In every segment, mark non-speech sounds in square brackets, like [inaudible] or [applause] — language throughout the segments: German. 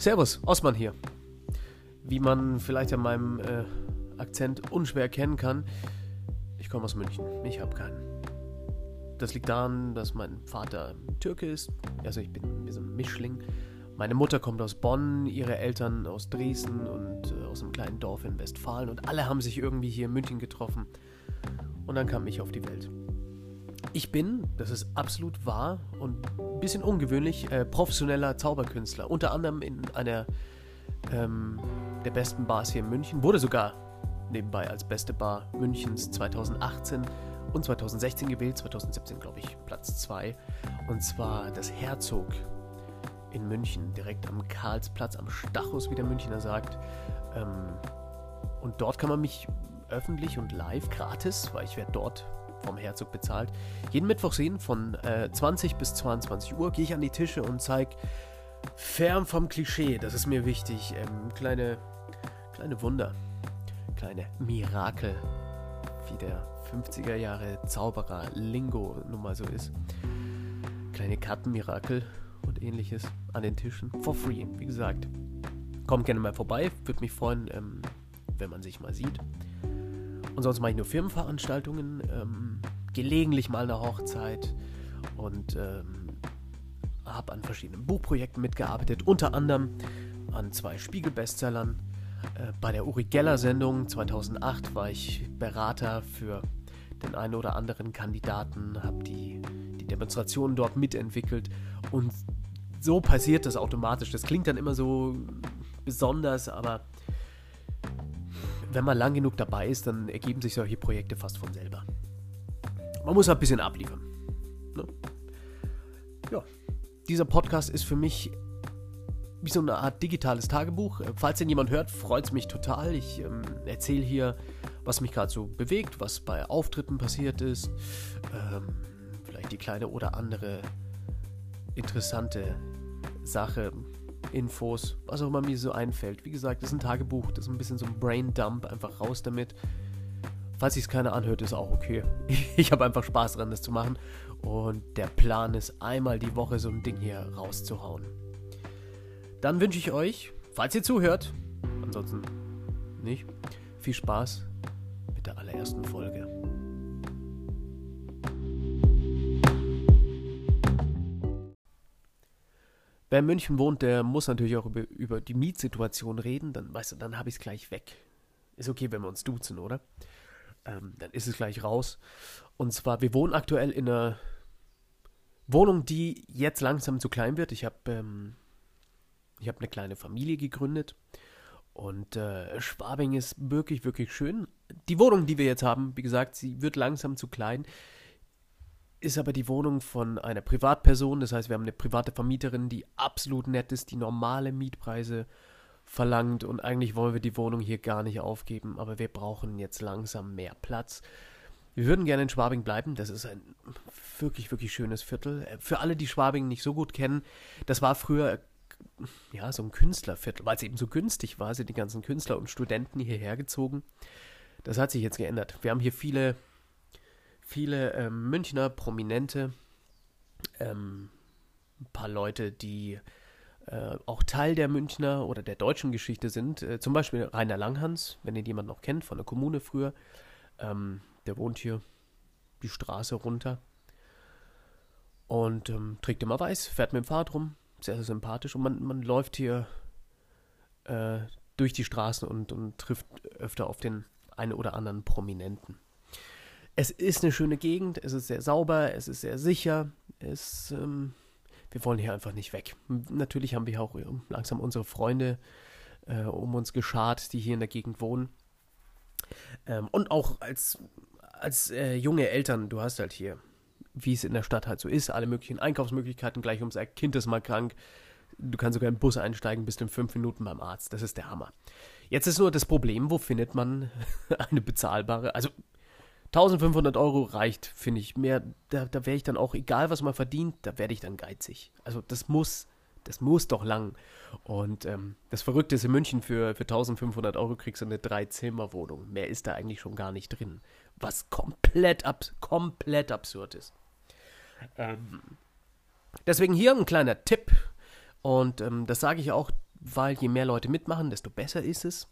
Servus, Osman hier. Wie man vielleicht an meinem äh, Akzent unschwer erkennen kann, ich komme aus München. Ich habe keinen. Das liegt daran, dass mein Vater Türke ist. Also ich bin wie so ein Mischling. Meine Mutter kommt aus Bonn, ihre Eltern aus Dresden und äh, aus einem kleinen Dorf in Westfalen. Und alle haben sich irgendwie hier in München getroffen. Und dann kam ich auf die Welt. Ich bin, das ist absolut wahr und ein bisschen ungewöhnlich, äh, professioneller Zauberkünstler. Unter anderem in einer ähm, der besten Bars hier in München. Wurde sogar nebenbei als beste Bar Münchens 2018 und 2016 gewählt. 2017, glaube ich, Platz 2. Und zwar das Herzog in München, direkt am Karlsplatz, am Stachus, wie der Münchner sagt. Ähm, und dort kann man mich öffentlich und live gratis, weil ich werde dort vom Herzog bezahlt. Jeden Mittwoch sehen von äh, 20 bis 22 Uhr gehe ich an die Tische und zeige fern vom Klischee, das ist mir wichtig, ähm, kleine, kleine Wunder, kleine Mirakel, wie der 50er Jahre Zauberer Lingo nun mal so ist. Kleine Kartenmirakel und ähnliches an den Tischen. For free, wie gesagt. Kommt gerne mal vorbei, würde mich freuen, ähm, wenn man sich mal sieht. Und sonst mache ich nur Firmenveranstaltungen, ähm, gelegentlich mal eine Hochzeit und ähm, habe an verschiedenen Buchprojekten mitgearbeitet, unter anderem an zwei Spiegel-Bestsellern. Äh, bei der Uri Geller-Sendung 2008 war ich Berater für den einen oder anderen Kandidaten, habe die, die Demonstrationen dort mitentwickelt und so passiert das automatisch. Das klingt dann immer so besonders, aber wenn man lang genug dabei ist, dann ergeben sich solche Projekte fast von selber. Man muss ein bisschen abliefern. Ne? Ja, dieser Podcast ist für mich wie so eine Art digitales Tagebuch. Falls den jemand hört, freut es mich total. Ich ähm, erzähle hier, was mich gerade so bewegt, was bei Auftritten passiert ist. Ähm, vielleicht die kleine oder andere interessante Sache, Infos, was auch immer mir so einfällt. Wie gesagt, das ist ein Tagebuch, das ist ein bisschen so ein Brain-Dump, einfach raus damit. Falls sich es keiner anhört, ist auch okay. [laughs] Ich habe einfach Spaß dran, das zu machen. Und der Plan ist, einmal die Woche so ein Ding hier rauszuhauen. Dann wünsche ich euch, falls ihr zuhört, ansonsten nicht, viel Spaß mit der allerersten Folge. Wer in München wohnt, der muss natürlich auch über, über die Mietsituation reden. Dann, weißt du, dann habe ich es gleich weg. Ist okay, wenn wir uns duzen, oder? Ähm, dann ist es gleich raus. Und zwar, wir wohnen aktuell in einer Wohnung, die jetzt langsam zu klein wird. Ich habe ähm, hab eine kleine Familie gegründet. Und äh, Schwabing ist wirklich, wirklich schön. Die Wohnung, die wir jetzt haben, wie gesagt, sie wird langsam zu klein ist aber die Wohnung von einer Privatperson. Das heißt, wir haben eine private Vermieterin, die absolut nett ist, die normale Mietpreise verlangt. Und eigentlich wollen wir die Wohnung hier gar nicht aufgeben, aber wir brauchen jetzt langsam mehr Platz. Wir würden gerne in Schwabing bleiben. Das ist ein wirklich, wirklich schönes Viertel. Für alle, die Schwabing nicht so gut kennen, das war früher ja so ein Künstlerviertel, weil es eben so günstig war, sind die ganzen Künstler und Studenten hierher gezogen. Das hat sich jetzt geändert. Wir haben hier viele viele ähm, Münchner Prominente, ähm, ein paar Leute, die äh, auch Teil der Münchner oder der deutschen Geschichte sind. Äh, zum Beispiel Rainer Langhans, wenn ihr jemand noch kennt, von der Kommune früher. Ähm, der wohnt hier die Straße runter und ähm, trägt immer weiß, fährt mit dem Fahrrad rum, sehr, sehr sympathisch und man, man läuft hier äh, durch die Straßen und, und trifft öfter auf den einen oder anderen Prominenten es ist eine schöne Gegend, es ist sehr sauber, es ist sehr sicher, es, ähm, wir wollen hier einfach nicht weg. Natürlich haben wir auch langsam unsere Freunde äh, um uns geschart, die hier in der Gegend wohnen. Ähm, und auch als, als äh, junge Eltern, du hast halt hier, wie es in der Stadt halt so ist, alle möglichen Einkaufsmöglichkeiten gleich ums Kind ist mal krank, du kannst sogar im Bus einsteigen, bist in fünf Minuten beim Arzt, das ist der Hammer. Jetzt ist nur das Problem, wo findet man [laughs] eine bezahlbare, also 1500 Euro reicht, finde ich. Mehr, da, da wäre ich dann auch, egal was man verdient, da werde ich dann geizig. Also das muss, das muss doch lang. Und ähm, das Verrückte ist, in München für, für 1500 Euro kriegst du eine Drei-Zimmer-Wohnung. Mehr ist da eigentlich schon gar nicht drin. Was komplett, abs komplett absurd ist. Ähm, deswegen hier ein kleiner Tipp. Und ähm, das sage ich auch weil je mehr Leute mitmachen, desto besser ist es.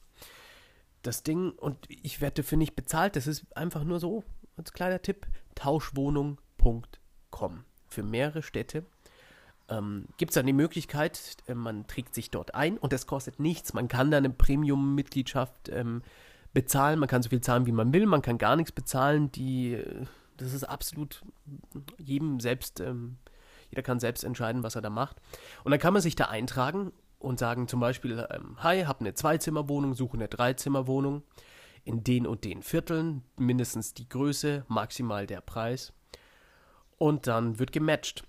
Das Ding, und ich werde dafür nicht bezahlt, das ist einfach nur so, als kleiner Tipp, tauschwohnung.com für mehrere Städte. Ähm, Gibt es dann die Möglichkeit, äh, man trägt sich dort ein und das kostet nichts. Man kann dann eine Premium-Mitgliedschaft ähm, bezahlen, man kann so viel zahlen, wie man will, man kann gar nichts bezahlen. Die, äh, das ist absolut jedem selbst, ähm, jeder kann selbst entscheiden, was er da macht. Und dann kann man sich da eintragen und sagen zum Beispiel, ähm, hi, habe eine Zweizimmerwohnung, suche eine Dreizimmerwohnung in den und den Vierteln, mindestens die Größe, maximal der Preis. Und dann wird gematcht.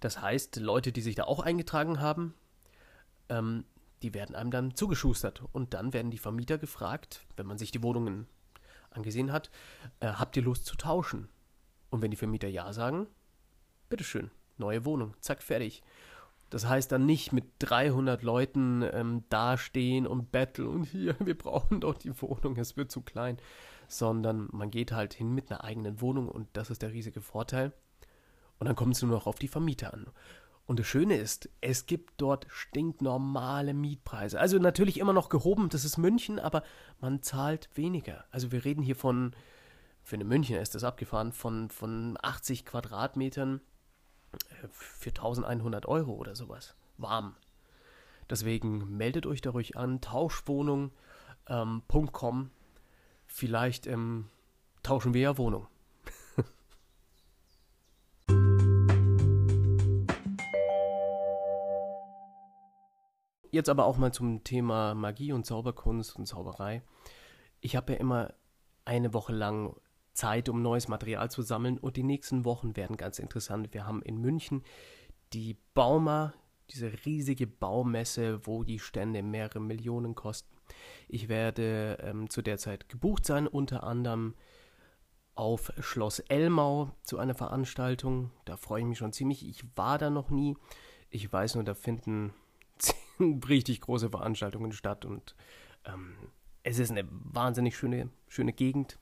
Das heißt, Leute, die sich da auch eingetragen haben, ähm, die werden einem dann zugeschustert. Und dann werden die Vermieter gefragt, wenn man sich die Wohnungen angesehen hat, äh, habt ihr Lust zu tauschen? Und wenn die Vermieter ja sagen, bitteschön, neue Wohnung, zack, fertig. Das heißt dann nicht mit 300 Leuten ähm, dastehen und betteln und hier, [laughs] wir brauchen doch die Wohnung, es wird zu klein, sondern man geht halt hin mit einer eigenen Wohnung und das ist der riesige Vorteil. Und dann kommt es nur noch auf die Vermieter an. Und das Schöne ist, es gibt dort stinknormale Mietpreise. Also natürlich immer noch gehoben, das ist München, aber man zahlt weniger. Also wir reden hier von, für eine Münchner ist das abgefahren, von, von 80 Quadratmetern für 1100 Euro oder sowas. Warm. Deswegen meldet euch da ruhig an, tauschwohnung.com. Ähm, Vielleicht ähm, tauschen wir ja Wohnung. [laughs] Jetzt aber auch mal zum Thema Magie und Zauberkunst und Zauberei. Ich habe ja immer eine Woche lang Zeit, um neues Material zu sammeln und die nächsten Wochen werden ganz interessant. Wir haben in München die Bauma, diese riesige Baumesse, wo die Stände mehrere Millionen kosten. Ich werde ähm, zu der Zeit gebucht sein, unter anderem auf Schloss Elmau zu einer Veranstaltung. Da freue ich mich schon ziemlich. Ich war da noch nie. Ich weiß nur, da finden [laughs] richtig große Veranstaltungen statt und ähm, es ist eine wahnsinnig schöne, schöne Gegend.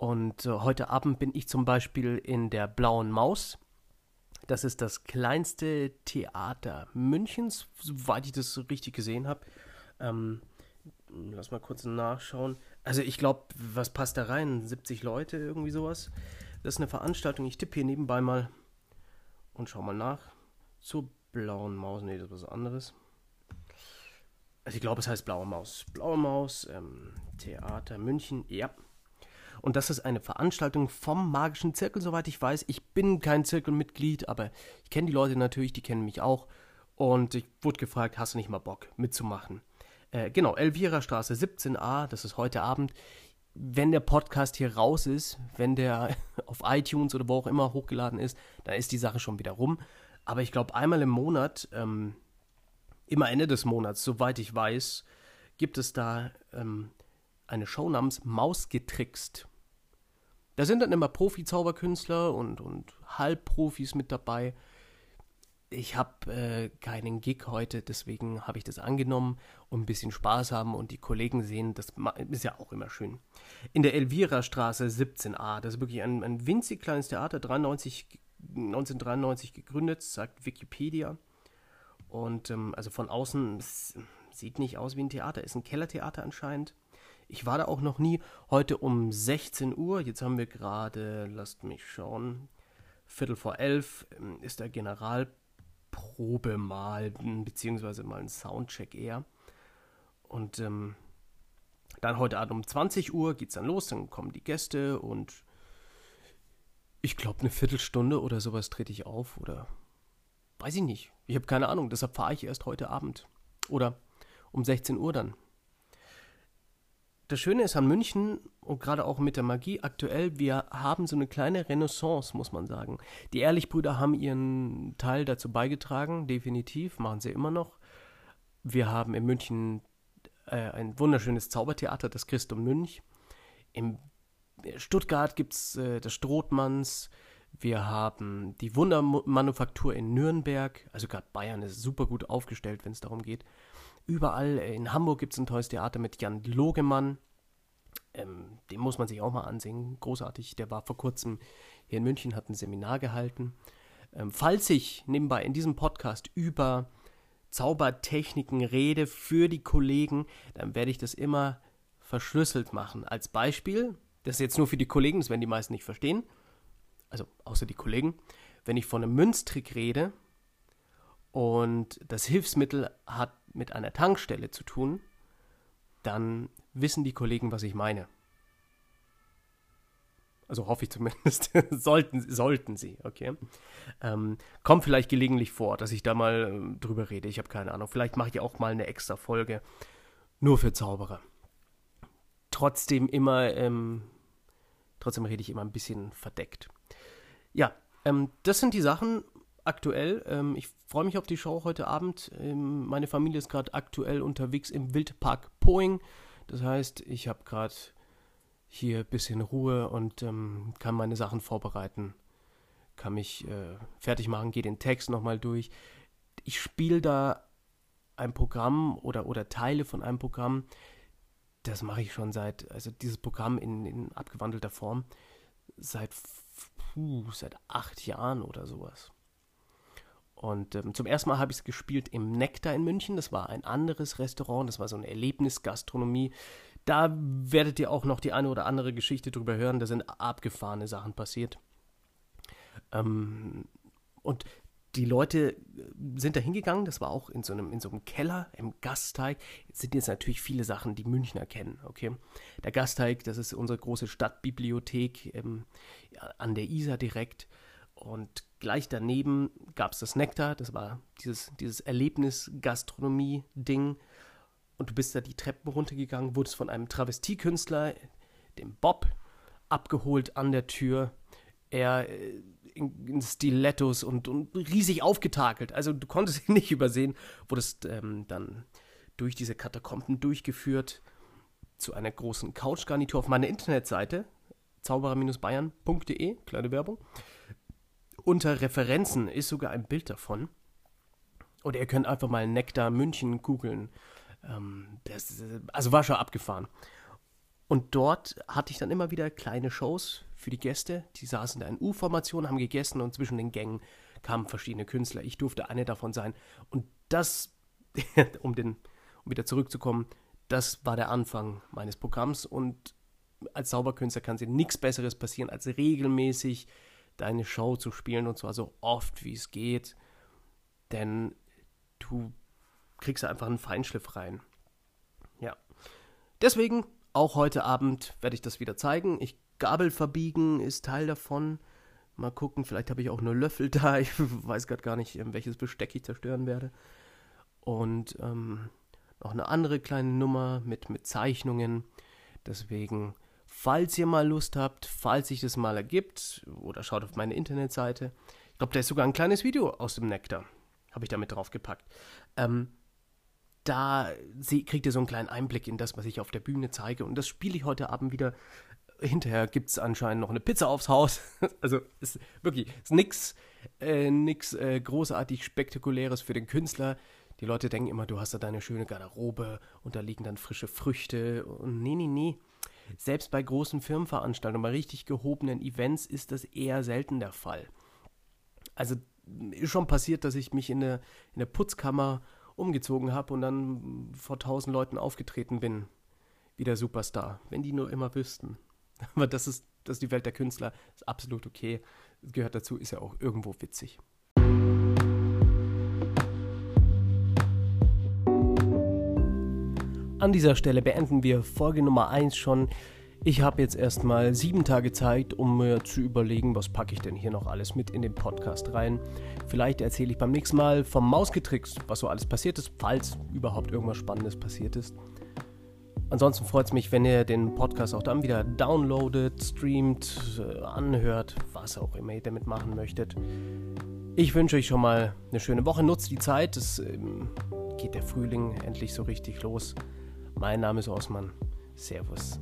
Und äh, heute Abend bin ich zum Beispiel in der Blauen Maus. Das ist das kleinste Theater Münchens, soweit ich das richtig gesehen habe. Ähm, lass mal kurz nachschauen. Also ich glaube, was passt da rein? 70 Leute, irgendwie sowas. Das ist eine Veranstaltung. Ich tippe hier nebenbei mal und schau mal nach. Zur blauen Maus. Nee, das ist was anderes. Also ich glaube, es heißt Blaue Maus. Blaue Maus, ähm, Theater München, ja. Und das ist eine Veranstaltung vom Magischen Zirkel, soweit ich weiß. Ich bin kein Zirkelmitglied, aber ich kenne die Leute natürlich, die kennen mich auch. Und ich wurde gefragt, hast du nicht mal Bock mitzumachen? Äh, genau, Elvira Straße 17a, das ist heute Abend. Wenn der Podcast hier raus ist, wenn der [laughs] auf iTunes oder wo auch immer hochgeladen ist, dann ist die Sache schon wieder rum. Aber ich glaube, einmal im Monat, ähm, immer Ende des Monats, soweit ich weiß, gibt es da ähm, eine Show namens Mausgetrickst. Da sind dann immer Profi-Zauberkünstler und, und Halbprofis mit dabei. Ich habe äh, keinen Gig heute, deswegen habe ich das angenommen und ein bisschen Spaß haben und die Kollegen sehen, das ist ja auch immer schön. In der Elvira Straße 17a, das ist wirklich ein, ein winzig kleines Theater, 93 1993 gegründet, sagt Wikipedia. Und ähm, also von außen sieht nicht aus wie ein Theater, ist ein Kellertheater anscheinend. Ich war da auch noch nie. Heute um 16 Uhr, jetzt haben wir gerade, lasst mich schauen, Viertel vor elf ähm, ist der Generalprobe mal, beziehungsweise mal ein Soundcheck eher. Und ähm, dann heute Abend um 20 Uhr geht es dann los, dann kommen die Gäste und ich glaube, eine Viertelstunde oder sowas trete ich auf oder weiß ich nicht. Ich habe keine Ahnung, deshalb fahre ich erst heute Abend. Oder um 16 Uhr dann. Das Schöne ist an München und gerade auch mit der Magie aktuell, wir haben so eine kleine Renaissance, muss man sagen. Die Ehrlichbrüder haben ihren Teil dazu beigetragen, definitiv, machen sie immer noch. Wir haben in München äh, ein wunderschönes Zaubertheater, das Christum Münch. Im Stuttgart gibt es äh, das Strothmanns. Wir haben die Wundermanufaktur in Nürnberg. Also gerade Bayern ist super gut aufgestellt, wenn es darum geht. Überall äh, in Hamburg gibt es ein tolles Theater mit Jan Logemann. Ähm, den muss man sich auch mal ansehen. Großartig. Der war vor kurzem hier in München, hat ein Seminar gehalten. Ähm, falls ich nebenbei in diesem Podcast über Zaubertechniken rede für die Kollegen, dann werde ich das immer verschlüsselt machen. Als Beispiel, das ist jetzt nur für die Kollegen, das werden die meisten nicht verstehen, also außer die Kollegen, wenn ich von einem Münztrick rede und das Hilfsmittel hat mit einer Tankstelle zu tun, dann wissen die Kollegen, was ich meine. Also hoffe ich zumindest. [laughs] sollten, sollten sie, okay. Ähm, kommt vielleicht gelegentlich vor, dass ich da mal äh, drüber rede. Ich habe keine Ahnung. Vielleicht mache ich auch mal eine extra Folge nur für Zauberer. Trotzdem immer, ähm, trotzdem rede ich immer ein bisschen verdeckt. Ja, ähm, das sind die Sachen aktuell. Ähm, ich freue mich auf die Show heute Abend. Ähm, meine Familie ist gerade aktuell unterwegs im Wildpark Poing. Das heißt, ich habe gerade hier ein bisschen Ruhe und ähm, kann meine Sachen vorbereiten, kann mich äh, fertig machen, gehe den Text nochmal durch. Ich spiele da ein Programm oder, oder Teile von einem Programm, das mache ich schon seit, also dieses Programm in, in abgewandelter Form, seit, puh, seit acht Jahren oder sowas. Und ähm, zum ersten Mal habe ich es gespielt im Nektar in München. Das war ein anderes Restaurant, das war so eine Erlebnisgastronomie. Da werdet ihr auch noch die eine oder andere Geschichte drüber hören. Da sind abgefahrene Sachen passiert. Ähm, und die Leute sind da hingegangen, das war auch in so, einem, in so einem Keller im Gasteig. Jetzt sind jetzt natürlich viele Sachen, die Münchner kennen, okay? Der Gasteig, das ist unsere große Stadtbibliothek ähm, an der Isar direkt. Und gleich daneben gab es das Nektar, das war dieses, dieses Erlebnis-Gastronomie-Ding und du bist da die Treppen runtergegangen, wurdest von einem Travestiekünstler, dem Bob, abgeholt an der Tür. Er äh, in, in Stilettos und, und, riesig aufgetakelt. Also du konntest ihn [laughs] nicht übersehen, wurdest ähm, dann durch diese Katakomben durchgeführt zu einer großen Couchgarnitur auf meiner Internetseite zauberer-bayern.de, kleine Werbung. Unter Referenzen ist sogar ein Bild davon. Oder ihr könnt einfach mal Nektar München googeln. Ähm, also war schon abgefahren. Und dort hatte ich dann immer wieder kleine Shows für die Gäste. Die saßen da in U-Formation, haben gegessen und zwischen den Gängen kamen verschiedene Künstler. Ich durfte eine davon sein. Und das, [laughs] um, den, um wieder zurückzukommen, das war der Anfang meines Programms. Und als Zauberkünstler kann dir nichts Besseres passieren, als regelmäßig deine Show zu spielen und zwar so oft wie es geht. Denn du kriegst einfach einen Feinschliff rein. Ja. Deswegen, auch heute Abend werde ich das wieder zeigen. Ich Gabel verbiegen ist Teil davon. Mal gucken, vielleicht habe ich auch nur Löffel da. [laughs] Ich weiß gerade gar nicht, welches Besteck ich zerstören werde. Und ähm, noch eine andere kleine Nummer mit, mit Zeichnungen. Deswegen, falls ihr mal Lust habt, falls sich das mal ergibt, oder schaut auf meine Internetseite. Ich glaube, da ist sogar ein kleines Video aus dem Nektar. Habe ich damit draufgepackt. Ähm, da kriegt ihr so einen kleinen Einblick in das, was ich auf der Bühne zeige. Und das spiele ich heute Abend wieder. Hinterher gibt es anscheinend noch eine Pizza aufs Haus. [laughs] also ist wirklich ist nichts äh, äh, großartig Spektakuläres für den Künstler. Die Leute denken immer, du hast da deine schöne Garderobe und da liegen dann frische Früchte. Und nee, nee, nee. Selbst bei großen Firmenveranstaltungen, bei richtig gehobenen Events ist das eher selten der Fall. Also ist schon passiert, dass ich mich in der, in Putzkammer umgezogen habe und dann vor tausend Leuten aufgetreten bin. Wie der Superstar. Wenn die nur immer wüssten. [laughs] Aber das ist, das ist die Welt der Künstler. Ist absolut okay. Gehört dazu, ist ja auch irgendwo witzig. An dieser Stelle beenden wir Folge Nummer 1 schon. Ich habe jetzt erstmal sieben Tage Zeit, um mir zu überlegen, was packe ich denn hier noch alles mit in den Podcast rein. Vielleicht erzähle ich beim nächsten Mal vom Mausgetrickst, was so alles passiert ist, falls überhaupt irgendwas Spannendes passiert ist. Ansonsten freut es mich, wenn ihr den Podcast auch dann wieder downloadet, streamt, äh, anhört, was auch immer ihr damit machen möchtet. Ich wünsche euch schon mal eine schöne Woche. Nutzt die Zeit. Es ähm, geht der Frühling endlich so richtig los. Mein Name ist Osman. Servus.